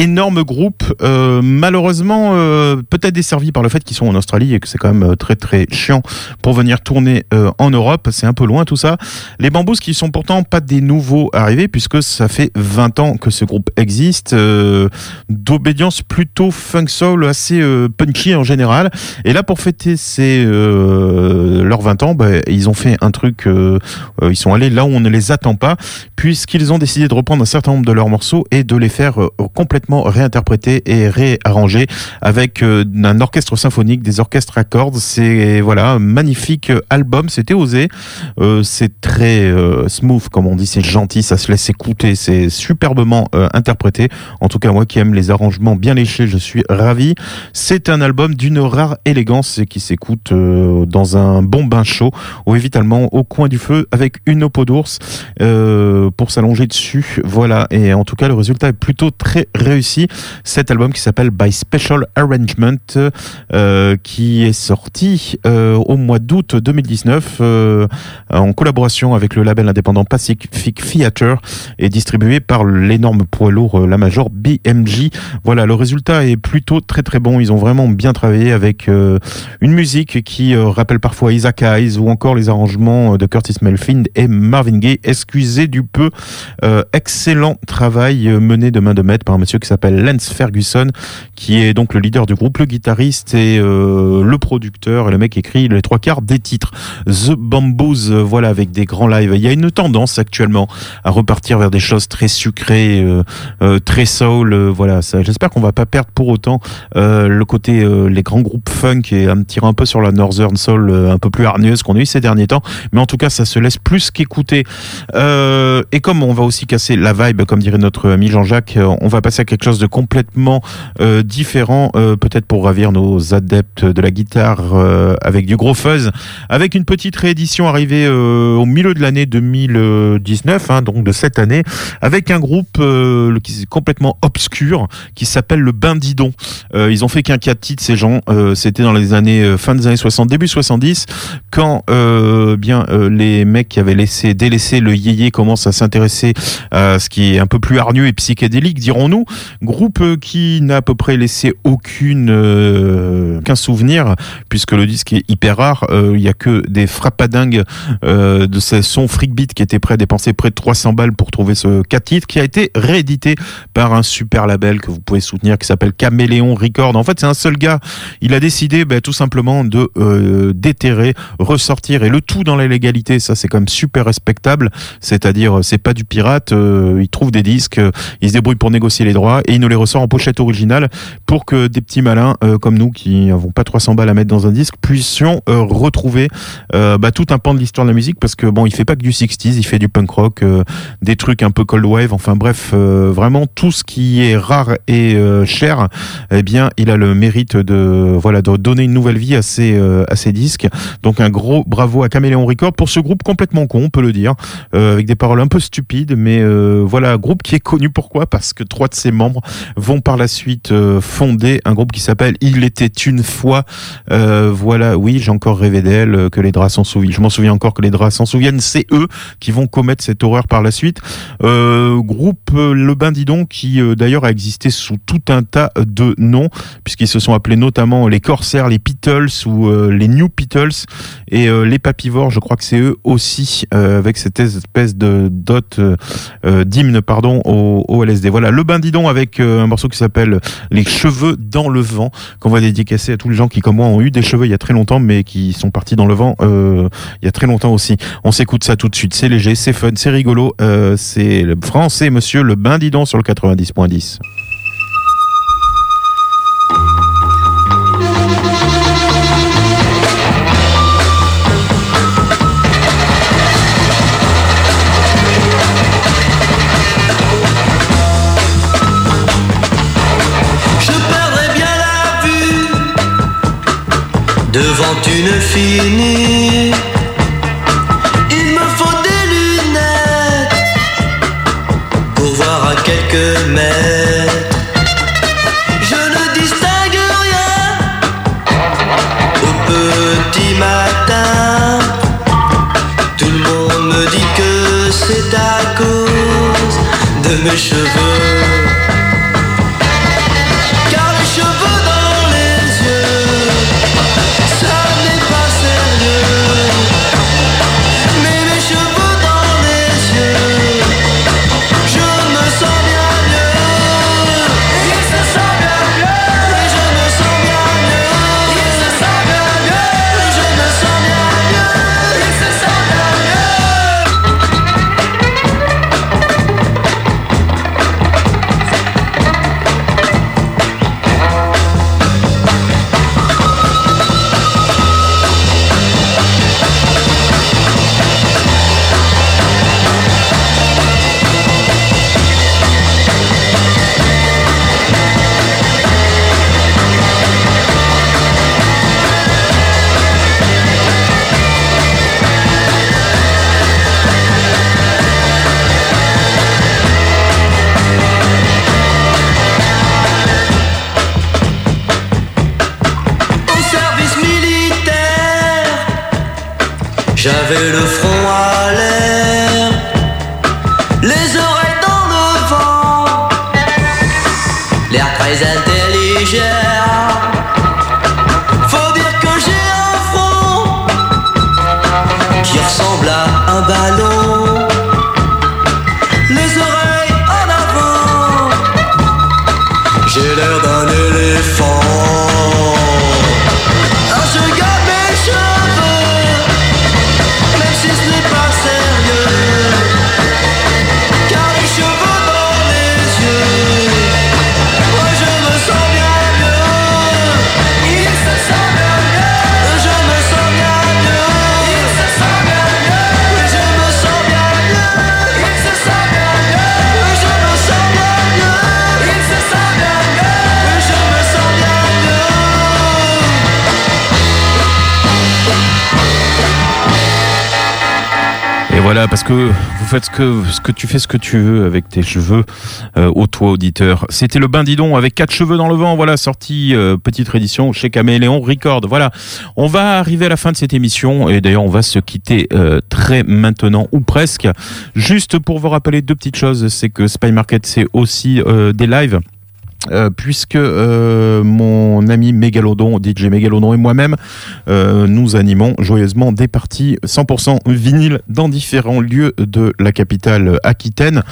Énorme groupe, euh, malheureusement euh, peut-être desservi par le fait qu'ils sont en Australie et que c'est quand même euh, très très chiant pour venir tourner euh, en Europe. C'est un peu loin tout ça. Les Bamboos qui sont pourtant pas des nouveaux arrivés, puisque ça fait 20 ans que ce groupe existe, euh, d'obédience plutôt funk soul, assez euh, punchy en général. Et là, pour fêter ces, leurs 20 ans, bah, ils ont fait un truc, ils sont allés là où on ne les attend pas, puisqu'ils ont décidé de reprendre un certain nombre de leurs morceaux et de les faire euh, réinterpréter et réarranger avec euh, un orchestre symphonique, des orchestres à cordes. C'est voilà, un magnifique album, c'était osé. Euh, c'est très euh, smooth, comme on dit, c'est gentil, ça se laisse écouter, c'est superbement interprété. En tout cas, moi qui aime les arrangements bien léchés, je suis ravi. C'est un album d'une rare élégance et qui s'écoute dans un bon bain chaud ou évidemment au coin du feu avec une peau d'ours pour s'allonger dessus. Voilà, et en tout cas, le résultat est plutôt très. Cet album qui s'appelle By Special Arrangement, euh, qui est sorti euh, au mois d'août 2019 euh, en collaboration avec le label indépendant Pacific Theater et distribué par l'énorme poids lourd, la major BMG. Voilà, le résultat est plutôt très très bon. Ils ont vraiment bien travaillé avec une musique qui rappelle parfois Isaac Hayes ou encore les arrangements de Curtis Melfield et Marvin Gaye. Excusez du peu. Excellent travail mené de main de maître par monsieur qui s'appelle Lance Ferguson, qui est donc le leader du groupe, le guitariste et euh, le producteur. Et le mec écrit les trois quarts des titres. The Bamboos, voilà, avec des grands lives. Il y a une tendance actuellement à repartir vers des choses très sucrées, euh, euh, très soul. euh, voilà. J'espère qu'on va pas perdre pour autant euh, le côté les grands groupes funk et un un peu sur la northern soul un peu plus hargneuse qu'on a eu ces derniers temps. Mais en tout cas, ça se laisse plus qu'écouter. Et comme on va aussi casser la vibe, comme dirait notre ami Jean-Jacques, on va passer à quelque chose de complètement euh, différent, euh, peut-être pour ravir nos adeptes de la guitare euh, avec du gros fuzz, avec une petite réédition arrivée euh, au milieu de l'année 2019, hein, donc de cette année, avec un groupe euh, qui est complètement obscur qui s'appelle le Bindidon. Euh, ils ont fait qu'un quatre titres ces gens. C'était dans les années fin des années 60, début 70, quand bien les mecs qui avaient laissé délaissé le yéyé commencent à s'intéresser à ce qui est un peu plus hargneux et psychédélique, dirons-nous. Groupe qui n'a à peu près laissé aucune euh, qu'un souvenir, puisque le disque est hyper rare. Euh, Il y a que des frappadingues euh, de ces sons freak qui étaient prêts à dépenser près de 300 balles pour trouver ce 4 titres, qui a été réédité par un super label que vous pouvez soutenir, qui s'appelle Caméléon Record. En fait, c'est un seul gars. Il a décidé ben, tout simplement de déterrer, ressortir, et le tout dans la légalité. Ça, c'est quand même super respectable. C'est-à-dire, c'est pas du pirate. il trouve des disques, il se débrouille pour négocier les droits, et il nous les ressort en pochette originale pour que des petits malins euh, comme nous, qui n'avons pas 300 balles à mettre dans un disque, puissions euh, retrouver euh, bah, tout un pan de l'histoire de la musique, parce que bon, il fait pas que du 60s, il fait du punk rock, des trucs un peu cold wave, enfin bref, vraiment tout ce qui est rare et cher, eh bien, il a le mérite de voilà de donner une nouvelle vie à ces à ces disques. Donc un gros bravo à Caméléon Record pour ce groupe complètement con, on peut le dire, avec des paroles un peu stupides, mais voilà, groupe qui est connu pourquoi? Parce que trois de ses membres vont par la suite euh, fonder un groupe qui s'appelle Il était une fois. Euh, voilà, oui, j'ai encore rêvé d'elle, euh, que les draps s'en souviennent. Je m'en souviens encore que les draps s'en souviennent. C'est eux qui vont commettre cette horreur par la suite. Euh, groupe euh, Le Bindidon qui euh, d'ailleurs a existé sous tout un tas de noms, puisqu'ils se sont appelés notamment les Corsaires, les Beatles ou euh, les New Beatles et les Papivores. Je crois que c'est eux aussi avec cette espèce de dot d'hymne pardon au, au LSD. Voilà, Le Bindidon avec euh, un morceau qui s'appelle Les cheveux dans le vent qu'on va dédicacer à tous les gens qui comme moi ont eu des cheveux il y a très longtemps mais qui sont partis dans le vent euh, il y a très longtemps aussi. On s'écoute ça tout de suite. C'est léger, c'est fun, c'est rigolo. Euh, c'est le français Monsieur Le Bindidon sur le 90.10. Il me faut des lunettes pour voir à quelques mètres. Je ne distingue rien au petit matin. Tout le monde me dit que c'est à cause de mes cheveux. Voilà, parce que vous faites ce que, ce que tu fais ce que tu veux avec tes cheveux, euh, au toi auditeur. C'était le Bindidon avec quatre cheveux dans le vent. Voilà, sorti euh, petite réédition chez Caméléon Record. Voilà, on va arriver à la fin de cette émission et d'ailleurs on va se quitter euh, très maintenant ou presque. Juste pour vous rappeler deux petites choses, c'est que Spy Market c'est aussi des lives. Euh, puisque euh, mon ami Mégalodon, DJ Mégalodon et moi-même, euh, nous animons joyeusement des parties 100% vinyle dans différents lieux de la capitale aquitaine.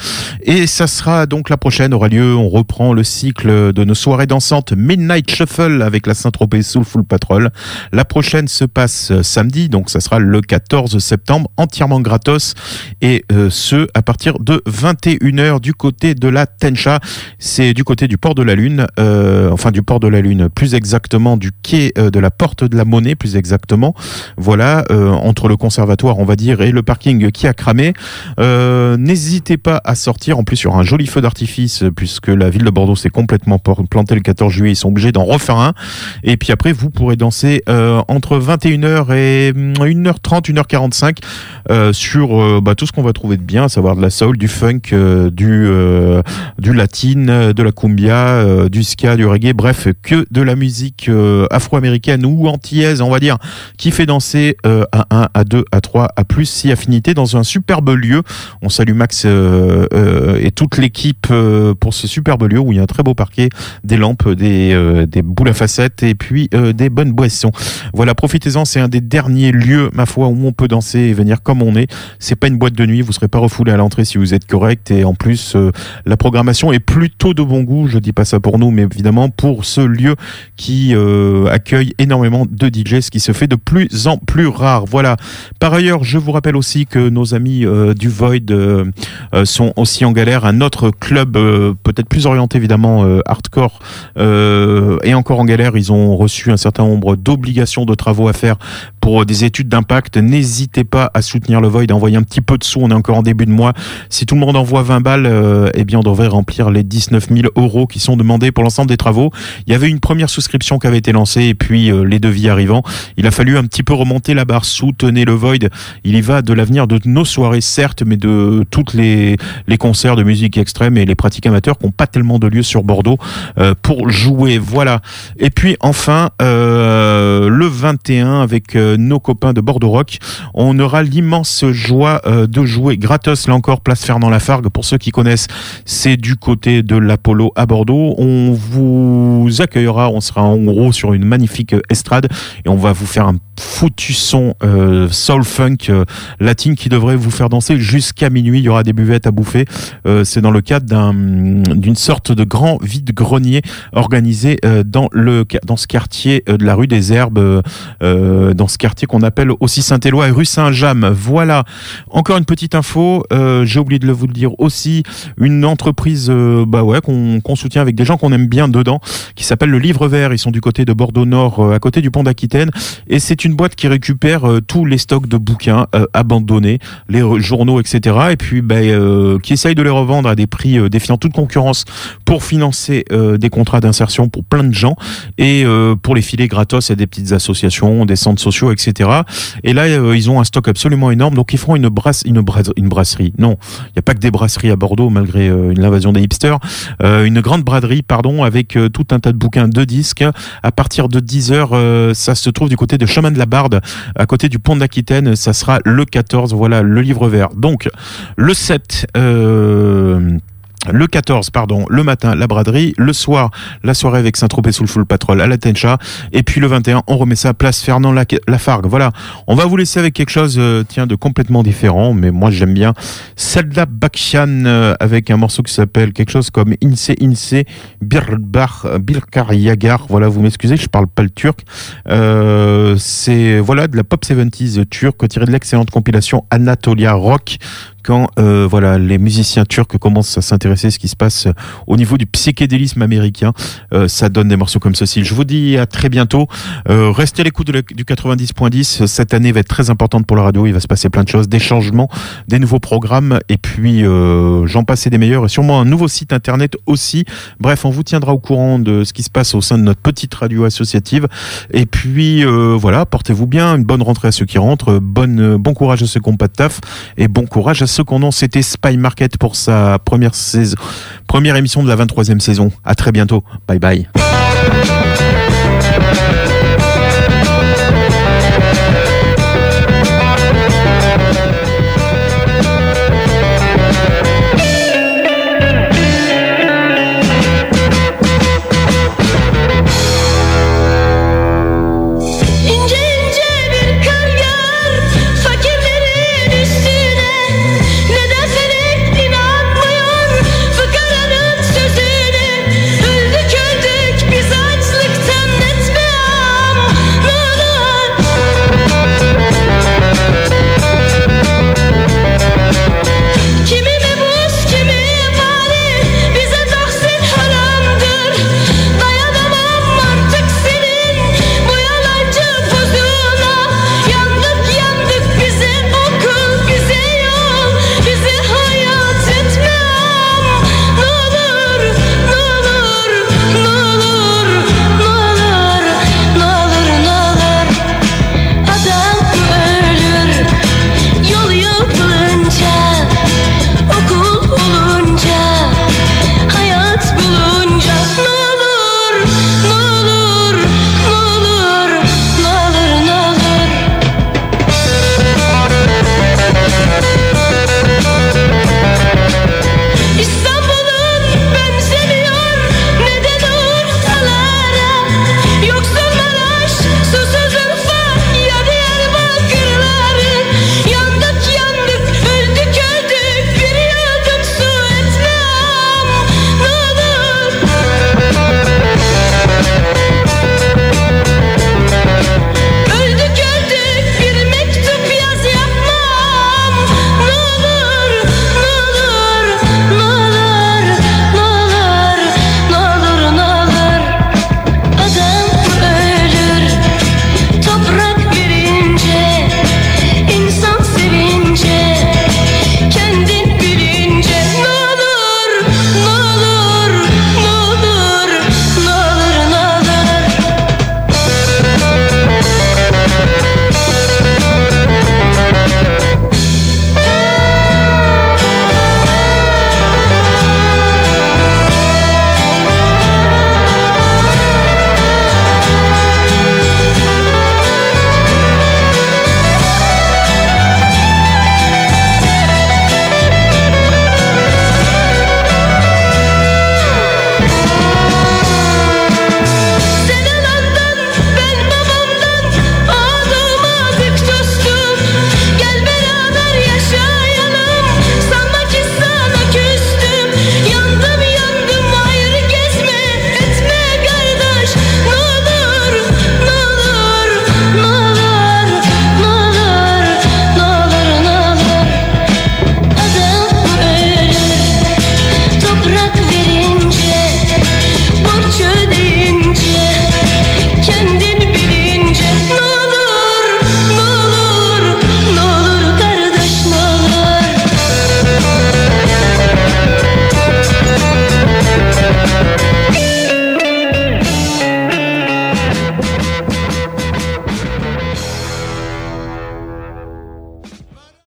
Et ça sera donc la prochaine, aura lieu, on reprend le cycle de nos soirées dansantes Midnight Shuffle avec la Saint-Tropez Soulful Patrol. La prochaine se passe euh, samedi, donc ça sera le 14 septembre, entièrement gratos, et euh, ce, à partir de 21h du côté de la Tencha. C'est du côté du port de la Lune, euh, enfin du port de la Lune, plus exactement du quai euh, de la porte de la Monnaie, plus exactement. Voilà, euh, entre le conservatoire, on va dire, et le parking qui a cramé. N'hésitez pas à sortir. En plus, aura un joli feu d'artifice, puisque la ville de Bordeaux s'est complètement plantée le 14 juillet. Ils sont obligés d'en refaire un. Et puis après, vous pourrez danser entre 21h et hum, 1h30, 1h45 euh, sur bah, tout ce qu'on va trouver de bien, à savoir de la soul, du funk, du, du latine, euh, de la cumbia, euh, du ska, du reggae, bref, que de la musique euh, afro-américaine ou antillaise, on va dire, qui fait danser euh, à 1, à 2, à 3, à plus, si affinité, dans un superbe lieu. On salue Max et toute l'équipe pour ce superbe lieu où il y a un très beau parquet, des lampes, des, boules à facettes et puis des bonnes boissons. Voilà, profitez-en, c'est un des derniers lieux, ma foi, où on peut danser et venir comme on est. C'est pas une boîte de nuit, vous serez pas refoulé à l'entrée si vous êtes correct et en plus la programmation est plutôt de bon goût. Je dis pas ça pour nous, mais évidemment pour ce lieu qui euh, accueille énormément de DJ, ce qui se fait de plus en plus rare. Voilà. Par ailleurs, je vous rappelle aussi que nos amis euh, du Void euh, sont aussi en galère. Un autre club, peut-être plus orienté évidemment hardcore, est encore en galère. Ils ont reçu un certain nombre d'obligations de travaux à faire pour des études d'impact. N'hésitez pas à soutenir le Void, à envoyer un petit peu de sous. On est encore en début de mois. Si tout le monde envoie 20 balles, eh bien on devrait remplir les 19 000 euros qui sont sont pour l'ensemble des travaux. Il y avait une première souscription qui avait été lancée et puis euh, les devis arrivant, il a fallu un petit peu remonter la barre. Soutenez le Void. Il y va de l'avenir de nos soirées, certes, mais de toutes les, concerts de musique extrême et les pratiques amateurs qui n'ont pas tellement de lieux sur Bordeaux euh, pour jouer. Voilà. Et puis enfin, euh, le 21, avec nos copains de Bordeaux Rock, on aura l'immense joie de jouer gratos, là encore, place Fernand Lafargue. Pour ceux qui connaissent, c'est du côté de l'Apollo à Bordeaux. On vous accueillera, on sera en gros sur une magnifique estrade et on va vous faire un foutu son euh, soul funk euh, latine qui devrait vous faire danser jusqu'à minuit. Il y aura des buvettes à bouffer. Euh, c'est dans le cadre d'un- d'une sorte de grand vide-grenier organisé euh, dans, le, dans ce quartier euh, de la rue des Herbes, euh, dans ce quartier qu'on appelle aussi Saint-Éloi et rue Saint-James. Voilà. Encore une petite info, j'ai oublié de le- vous le dire aussi, une entreprise bah ouais, qu'on soutient avec des gens qu'on aime bien dedans, qui s'appelle le Livre Vert. Ils sont du côté de Bordeaux Nord, à côté du pont d'Aquitaine. Et c'est une boîte qui récupère euh, tous les stocks de bouquins euh, abandonnés, les journaux, etc. Et puis bah, euh, qui essaye de les revendre à des prix défiant toute concurrence pour financer des contrats d'insertion pour plein de gens et pour les filer gratos à des petites associations, des centres sociaux, etc. Et là, ils ont un stock absolument énorme. Donc, ils feront une, brasse, une, bras- une brasserie. Non, il n'y a pas que des brasseries à Bordeaux, malgré l'invasion des hipsters. Une grande braderie, pardon, avec tout un tas de bouquins de disques. À partir de 10h, ça se trouve du côté de Chemin de la Barde, à côté du pont d'Aquitaine. Ça sera le 14, voilà, le livre vert. Donc, le 7... Euh, le 14, pardon, le matin, la braderie. Le soir, la soirée avec Saint-Tropez sous le full patrol à la Tencha. Et puis le 21, on remet ça à place Fernand Lafargue. Voilà. On va vous laisser avec quelque chose, euh, tiens, de complètement différent, mais moi j'aime bien. Selda Bakshan euh, avec un morceau qui s'appelle quelque chose comme Inse Inse Birbar Birkar Yagar. Voilà, vous m'excusez, je parle pas le turc. Euh, c'est, voilà, de la pop 70s turque tirée de l'excellente compilation Anatolia Rock quand euh, voilà les musiciens turcs commencent à s'intéresser à ce qui se passe euh, au niveau du psychédélisme américain, euh, ça donne des morceaux comme ceci. Je vous dis à très bientôt. Euh, restez à l'écoute du 90.10. Cette année va être très importante pour la radio. Il va se passer plein de choses, des changements, des nouveaux programmes et puis euh, j'en passais des meilleurs et sûrement un nouveau site internet aussi. Bref, on vous tiendra au courant de ce qui se passe au sein de notre petite radio associative. Et puis euh, voilà, portez-vous bien, une bonne rentrée à ceux qui rentrent, bonne, bon courage à ceux qui n'ont pas de taf et bon courage à ceux qui en ont. C'était Spy Market pour sa première saison, première émission de la 23e saison. À très bientôt. Bye bye.